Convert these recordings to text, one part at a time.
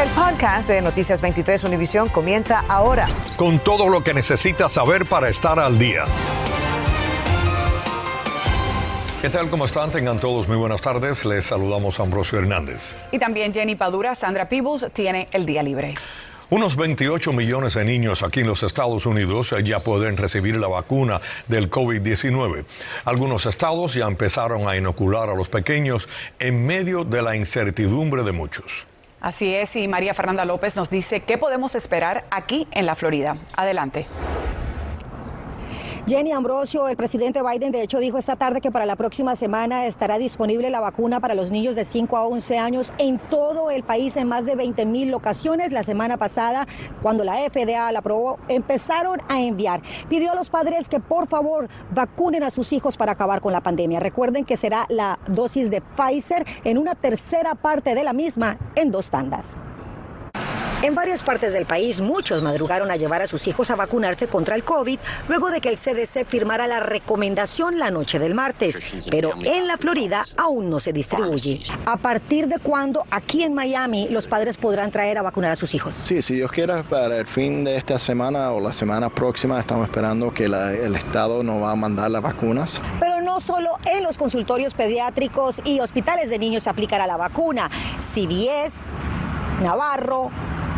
El podcast de Noticias 23 Univisión comienza ahora. Con todo lo que necesitas saber para estar al día. ¿Qué tal? ¿Cómo están? Tengan todos muy buenas tardes. Les saludamos a Ambrosio Hernández. Y también Jenny Padura, Sandra Peebles tiene el día libre. Unos 28 millones de niños aquí en los Estados Unidos ya pueden recibir la vacuna del COVID-19. Algunos estados ya empezaron a inocular a los pequeños en medio de la incertidumbre de muchos. Así es, y María Fernanda López nos dice qué podemos esperar aquí en la Florida. Adelante. Jenny Ambrosio, el presidente Biden, de hecho, dijo esta tarde que para la próxima semana estará disponible la vacuna para los niños de 5 a 11 años en todo el país en más de 20 mil locaciones. La semana pasada, cuando la FDA la aprobó, empezaron a enviar. Pidió a los padres que por favor vacunen a sus hijos para acabar con la pandemia. Recuerden que será la dosis de Pfizer en una tercera parte de la misma en dos tandas. En varias partes del país, muchos madrugaron a llevar a sus hijos a vacunarse contra el COVID luego de que el CDC firmara la recomendación la noche del martes. Pero en la Florida aún no se distribuye. ¿A partir de cuándo aquí en Miami los padres podrán traer a vacunar a sus hijos? Sí, si Dios quiera, para el fin de esta semana o la semana próxima estamos esperando que el Estado nos va a mandar las vacunas. Pero no solo en los consultorios pediátricos y hospitales de niños se aplicará la vacuna. CBS, Navarro,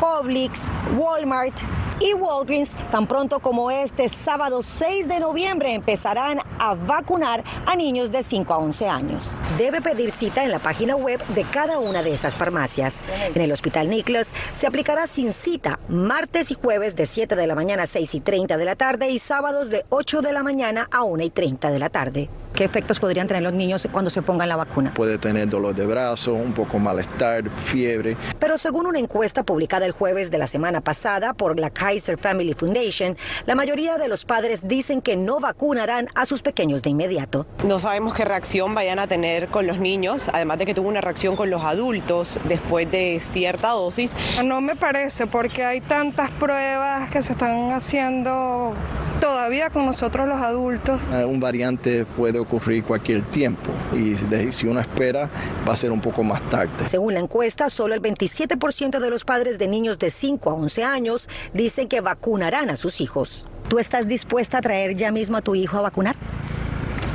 Publix, Walmart y Walgreens, tan pronto como este sábado 6 de noviembre empezarán a vacunar a niños de 5 a 11 años. Debe pedir cita en la página web de cada una de esas farmacias. En el Hospital Nicholas se aplicará sin cita martes y jueves de 7 de la mañana a 6 y 30 de la tarde y sábados de 8 de la mañana a 1 y 30 de la tarde. ¿Qué efectos podrían tener los niños cuando se pongan la vacuna? Puede tener dolor de brazo, un poco malestar, fiebre. Pero según una encuesta publicada el jueves de la semana pasada por la Kaiser Family Foundation, la mayoría de los padres dicen que no vacunarán a sus pequeños de inmediato. No sabemos qué reacción vayan a tener con los niños, además de que tuvo una reacción con los adultos después de cierta dosis. No me parece porque hay tantas pruebas que se están haciendo todavía con nosotros los adultos. Eh, un variante puede ocurrir cualquier tiempo y si uno espera va a ser un poco más tarde. Según la encuesta, solo el 27% de los padres de niños de 5 a 11 años dicen que vacunarán a sus hijos. ¿Tú estás dispuesta a traer ya mismo a tu hijo a vacunar?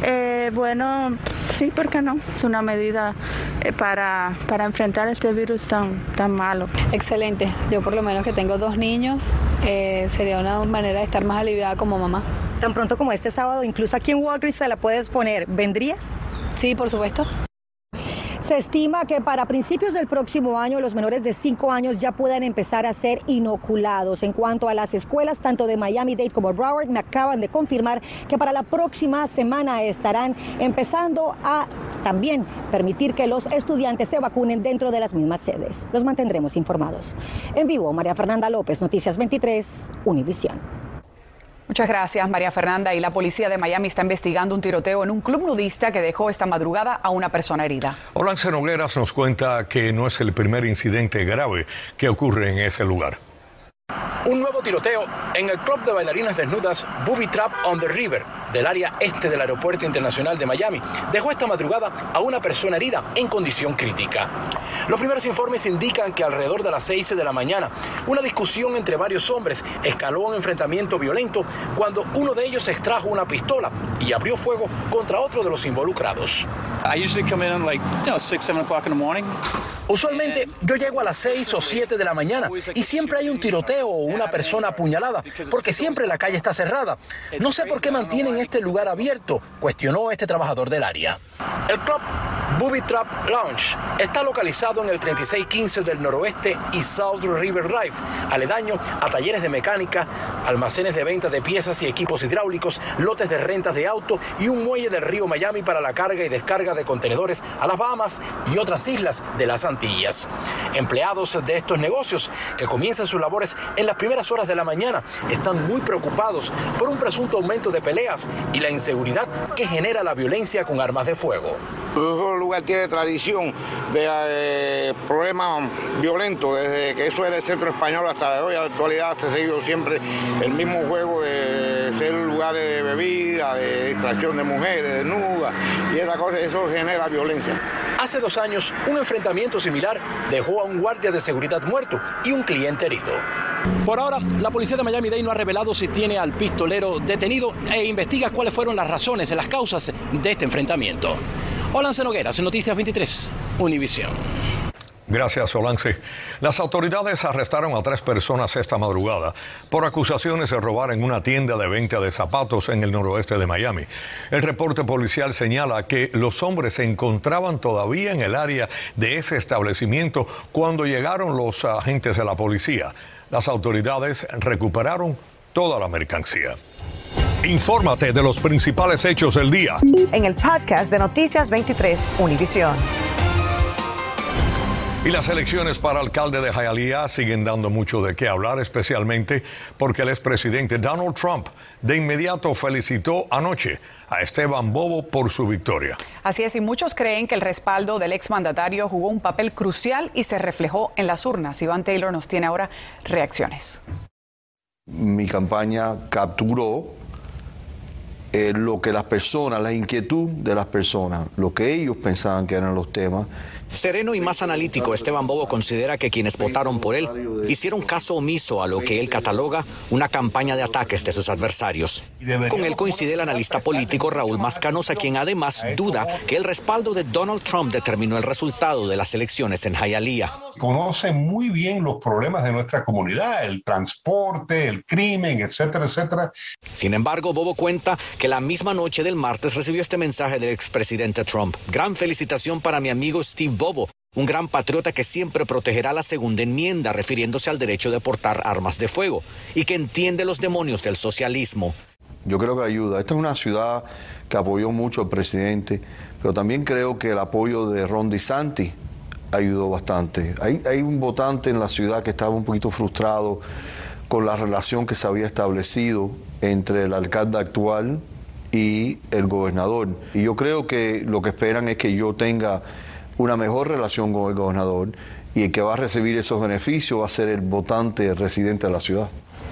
Eh, bueno, sí, ¿por qué no? Es una medida eh, para, para enfrentar este virus tan, tan malo. Excelente. Yo por lo menos que tengo dos niños, eh, sería una manera de estar más aliviada como mamá. Tan pronto como este sábado, incluso aquí en Walgreens se la puedes poner. ¿Vendrías? Sí, por supuesto. Se estima que para principios del próximo año los menores de 5 años ya puedan empezar a ser inoculados. En cuanto a las escuelas, tanto de Miami-Dade como Broward, me acaban de confirmar que para la próxima semana estarán empezando a también permitir que los estudiantes se vacunen dentro de las mismas sedes. Los mantendremos informados. En vivo, María Fernanda López, Noticias 23, Univisión. Muchas gracias, María Fernanda. Y la policía de Miami está investigando un tiroteo en un club nudista que dejó esta madrugada a una persona herida. Olance Nogueras nos cuenta que no es el primer incidente grave que ocurre en ese lugar. Un nuevo tiroteo en el club de bailarinas desnudas Booby Trap on the River del área este del Aeropuerto Internacional de Miami dejó esta madrugada a una persona herida en condición crítica. Los primeros informes indican que alrededor de las 6 de la mañana una discusión entre varios hombres escaló a un enfrentamiento violento cuando uno de ellos extrajo una pistola y abrió fuego contra otro de los involucrados. Usualmente yo llego a las 6 o 7 de la mañana y siempre hay un tiroteo o una persona apuñalada, porque siempre la calle está cerrada. No sé por qué mantienen este lugar abierto, cuestionó este trabajador del área. Booby Trap Lounge está localizado en el 3615 del noroeste y South River Drive, aledaño a talleres de mecánica, almacenes de venta de piezas y equipos hidráulicos, lotes de rentas de auto y un muelle del río Miami para la carga y descarga de contenedores a las Bahamas y otras islas de las Antillas. Empleados de estos negocios que comienzan sus labores en las primeras horas de la mañana están muy preocupados por un presunto aumento de peleas y la inseguridad que genera la violencia con armas de fuego. El lugar tiene tradición de eh, problemas violentos, desde que eso era el centro español hasta hoy, en la actualidad se ha seguido siempre el mismo juego de ser lugares de bebida, de distracción de mujeres, desnudas, y esa cosa, eso genera violencia. Hace dos años, un enfrentamiento similar dejó a un guardia de seguridad muerto y un cliente herido. Por ahora, la policía de Miami-Dade no ha revelado si tiene al pistolero detenido e investiga cuáles fueron las razones las causas de este enfrentamiento. Olance Nogueras, Noticias 23, Univisión. Gracias, Solance. Las autoridades arrestaron a tres personas esta madrugada por acusaciones de robar en una tienda de venta de zapatos en el noroeste de Miami. El reporte policial señala que los hombres se encontraban todavía en el área de ese establecimiento cuando llegaron los agentes de la policía. Las autoridades recuperaron toda la mercancía. Infórmate de los principales hechos del día. En el podcast de Noticias 23, Univisión. Y las elecciones para alcalde de Hialeah siguen dando mucho de qué hablar, especialmente porque el expresidente Donald Trump de inmediato felicitó anoche a Esteban Bobo por su victoria. Así es, y muchos creen que el respaldo del exmandatario jugó un papel crucial y se reflejó en las urnas. Iván Taylor nos tiene ahora reacciones. Mi campaña capturó eh, lo que las personas, la inquietud de las personas, lo que ellos pensaban que eran los temas Sereno y más analítico, Esteban Bobo considera que quienes votaron por él hicieron caso omiso a lo que él cataloga una campaña de ataques de sus adversarios. Con él coincide el analista político Raúl Mascanosa, quien además duda que el respaldo de Donald Trump determinó el resultado de las elecciones en Hialeah. Conoce muy bien los problemas de nuestra comunidad, el transporte, el crimen, etcétera, etcétera. Sin embargo, Bobo cuenta que la misma noche del martes recibió este mensaje del expresidente Trump. Gran felicitación para mi amigo Steve Un gran patriota que siempre protegerá la segunda enmienda, refiriéndose al derecho de portar armas de fuego, y que entiende los demonios del socialismo. Yo creo que ayuda. Esta es una ciudad que apoyó mucho al presidente, pero también creo que el apoyo de Ron DeSantis ayudó bastante. Hay, hay un votante en la ciudad que estaba un poquito frustrado con la relación que se había establecido entre el alcalde actual y el gobernador. Y yo creo que lo que esperan es que yo tenga una mejor relación con el gobernador y el que va a recibir esos beneficios va a ser el votante residente de la ciudad.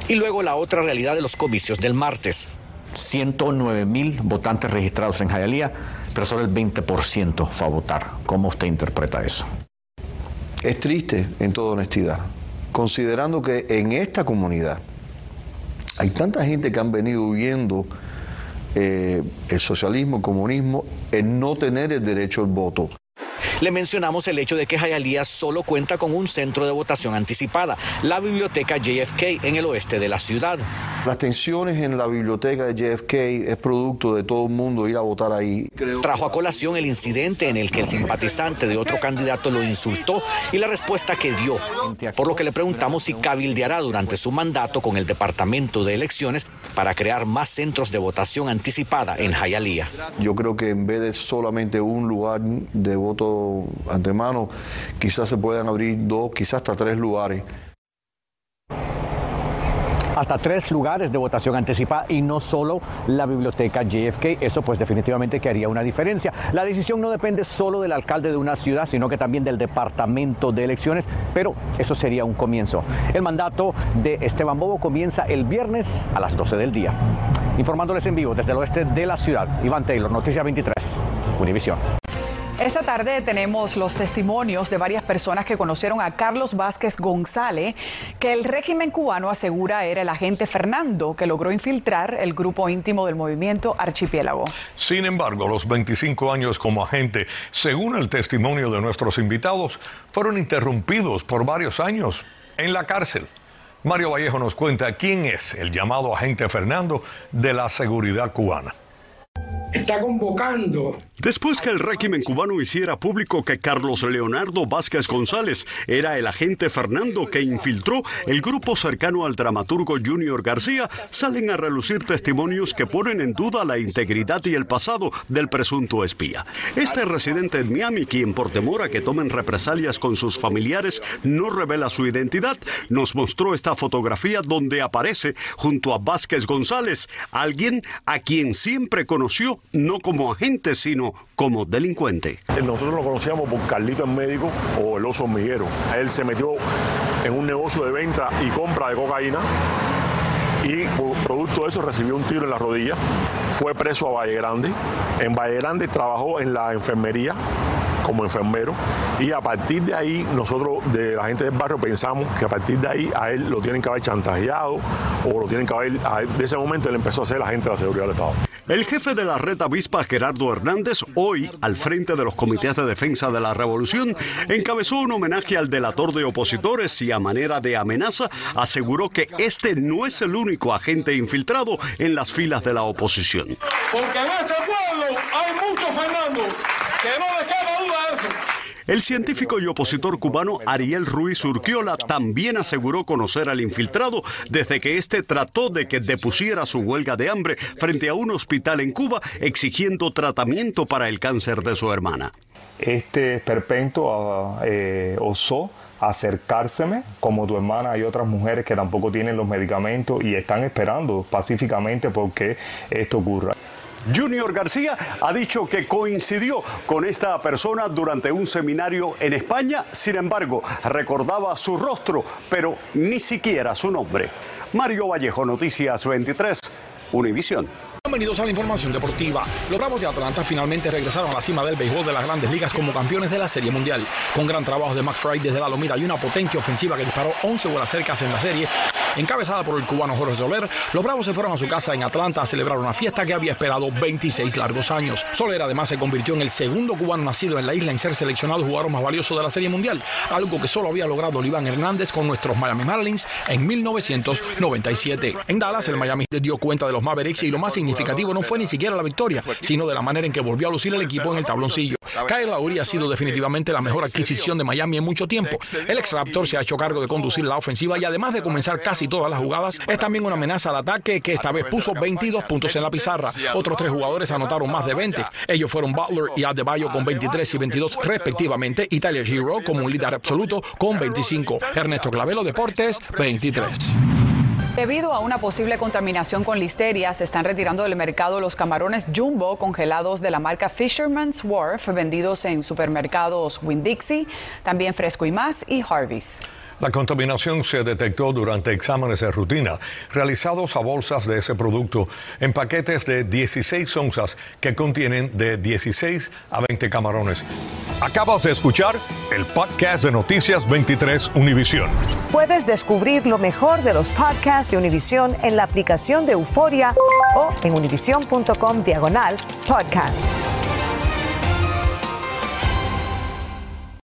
Y luego la otra realidad de los comicios del martes. 109 mil votantes registrados en Hialeah, pero solo el 20% fue a votar. ¿Cómo usted interpreta eso? Es triste, en toda honestidad, considerando que en esta comunidad hay tanta gente que han venido viendo eh, el socialismo, el comunismo, el no tener el derecho al voto. Le mencionamos el hecho de que Hialeah solo cuenta con un centro de votación anticipada, la biblioteca JFK en el oeste de la ciudad. Las tensiones en la biblioteca de JFK es producto de todo el mundo ir a votar ahí. Trajo a colación el incidente en el que el simpatizante de otro candidato lo insultó y la respuesta que dio, por lo que le preguntamos si cabildeará durante su mandato con el Departamento de Elecciones para crear más centros de votación anticipada en Hialeah. Yo creo que en vez de solamente un lugar de voto antemano, quizás se puedan abrir dos, quizás hasta tres lugares. Hasta tres lugares de votación anticipada y no solo la biblioteca JFK. Eso pues definitivamente que haría una diferencia. La decisión no depende solo del alcalde de una ciudad, sino que también del departamento de elecciones, pero eso sería un comienzo. El mandato de Esteban Bobo comienza el viernes a las 12 del día. Informándoles en vivo desde el oeste de la ciudad, Iván Taylor, Noticia 23, Univisión. Esta tarde tenemos los testimonios de varias personas que conocieron a Carlos Vázquez González, que el régimen cubano asegura era el agente Fernando que logró infiltrar el grupo íntimo del movimiento Archipiélago. Sin embargo, los 25 años como agente, según el testimonio de nuestros invitados, fueron interrumpidos por varios años en la cárcel. Mario Vallejo nos cuenta quién es el llamado agente Fernando de la seguridad cubana está convocando. Después que el régimen cubano hiciera público que Carlos Leonardo Vázquez González era el agente Fernando que infiltró el grupo cercano al dramaturgo Junior García, salen a relucir testimonios que ponen en duda la integridad y el pasado del presunto espía. Este residente en Miami, quien por temor a que tomen represalias con sus familiares no revela su identidad, nos mostró esta fotografía donde aparece junto a Vázquez González, alguien a quien siempre conoció no como agente, sino como delincuente. Nosotros lo conocíamos por Carlito el médico o el oso hormiguero. Él se metió en un negocio de venta y compra de cocaína y producto de eso recibió un tiro en la rodilla. Fue preso a Valle Grande. En Valle Grande trabajó en la enfermería como enfermero y a partir de ahí nosotros de la gente del barrio pensamos que a partir de ahí a él lo tienen que haber chantajeado o lo tienen que haber, de ese momento él empezó a ser la gente de la seguridad del Estado. El jefe de la red avispa, Gerardo Hernández, hoy, al frente de los comités de defensa de la revolución, encabezó un homenaje al delator de opositores y a manera de amenaza aseguró que este no es el único agente infiltrado en las filas de la oposición. Porque en este pueblo hay muchos Fernando, que no le queda duda de eso. El científico y opositor cubano Ariel Ruiz Urquiola también aseguró conocer al infiltrado desde que éste trató de que depusiera su huelga de hambre frente a un hospital en Cuba exigiendo tratamiento para el cáncer de su hermana. Este perpento ah, eh, osó acercárseme, como tu hermana y otras mujeres que tampoco tienen los medicamentos y están esperando pacíficamente porque esto ocurra. Junior García ha dicho que coincidió con esta persona durante un seminario en España, sin embargo, recordaba su rostro, pero ni siquiera su nombre. Mario Vallejo, Noticias 23, Univisión. Bienvenidos a la información deportiva. Los Bravos de Atlanta finalmente regresaron a la cima del béisbol de las grandes ligas como campeones de la Serie Mundial. Con gran trabajo de McFry desde la Lomita y una potente ofensiva que disparó 11 bolas cercas en la serie, encabezada por el cubano Jorge Soler, los Bravos se fueron a su casa en Atlanta a celebrar una fiesta que había esperado 26 largos años. Soler además se convirtió en el segundo cubano nacido en la isla en ser seleccionado jugador más valioso de la Serie Mundial, algo que solo había logrado Oliván Hernández con nuestros Miami Marlins en 1997. En Dallas, el Miami dio cuenta de los Mavericks y lo más significativo no fue ni siquiera la victoria, sino de la manera en que volvió a lucir el equipo en el tabloncillo. Kyle Lowry ha sido definitivamente la mejor adquisición de Miami en mucho tiempo. El ex Raptor se ha hecho cargo de conducir la ofensiva y además de comenzar casi todas las jugadas, es también una amenaza al ataque que esta vez puso 22 puntos en la pizarra. Otros tres jugadores anotaron más de 20. Ellos fueron Butler y Adebayo con 23 y 22 respectivamente y Tyler Hero como un líder absoluto con 25. Ernesto Clavelo Deportes 23. Debido a una posible contaminación con listeria, se están retirando del mercado los camarones jumbo congelados de la marca Fisherman's Wharf, vendidos en supermercados Winn-Dixie, también Fresco y Más y Harvey's. La contaminación se detectó durante exámenes de rutina realizados a bolsas de ese producto en paquetes de 16 onzas que contienen de 16 a 20 camarones. Acabas de escuchar el podcast de Noticias 23 Univisión. Puedes descubrir lo mejor de los podcasts de Univisión en la aplicación de Euforia o en univision.com diagonal podcasts.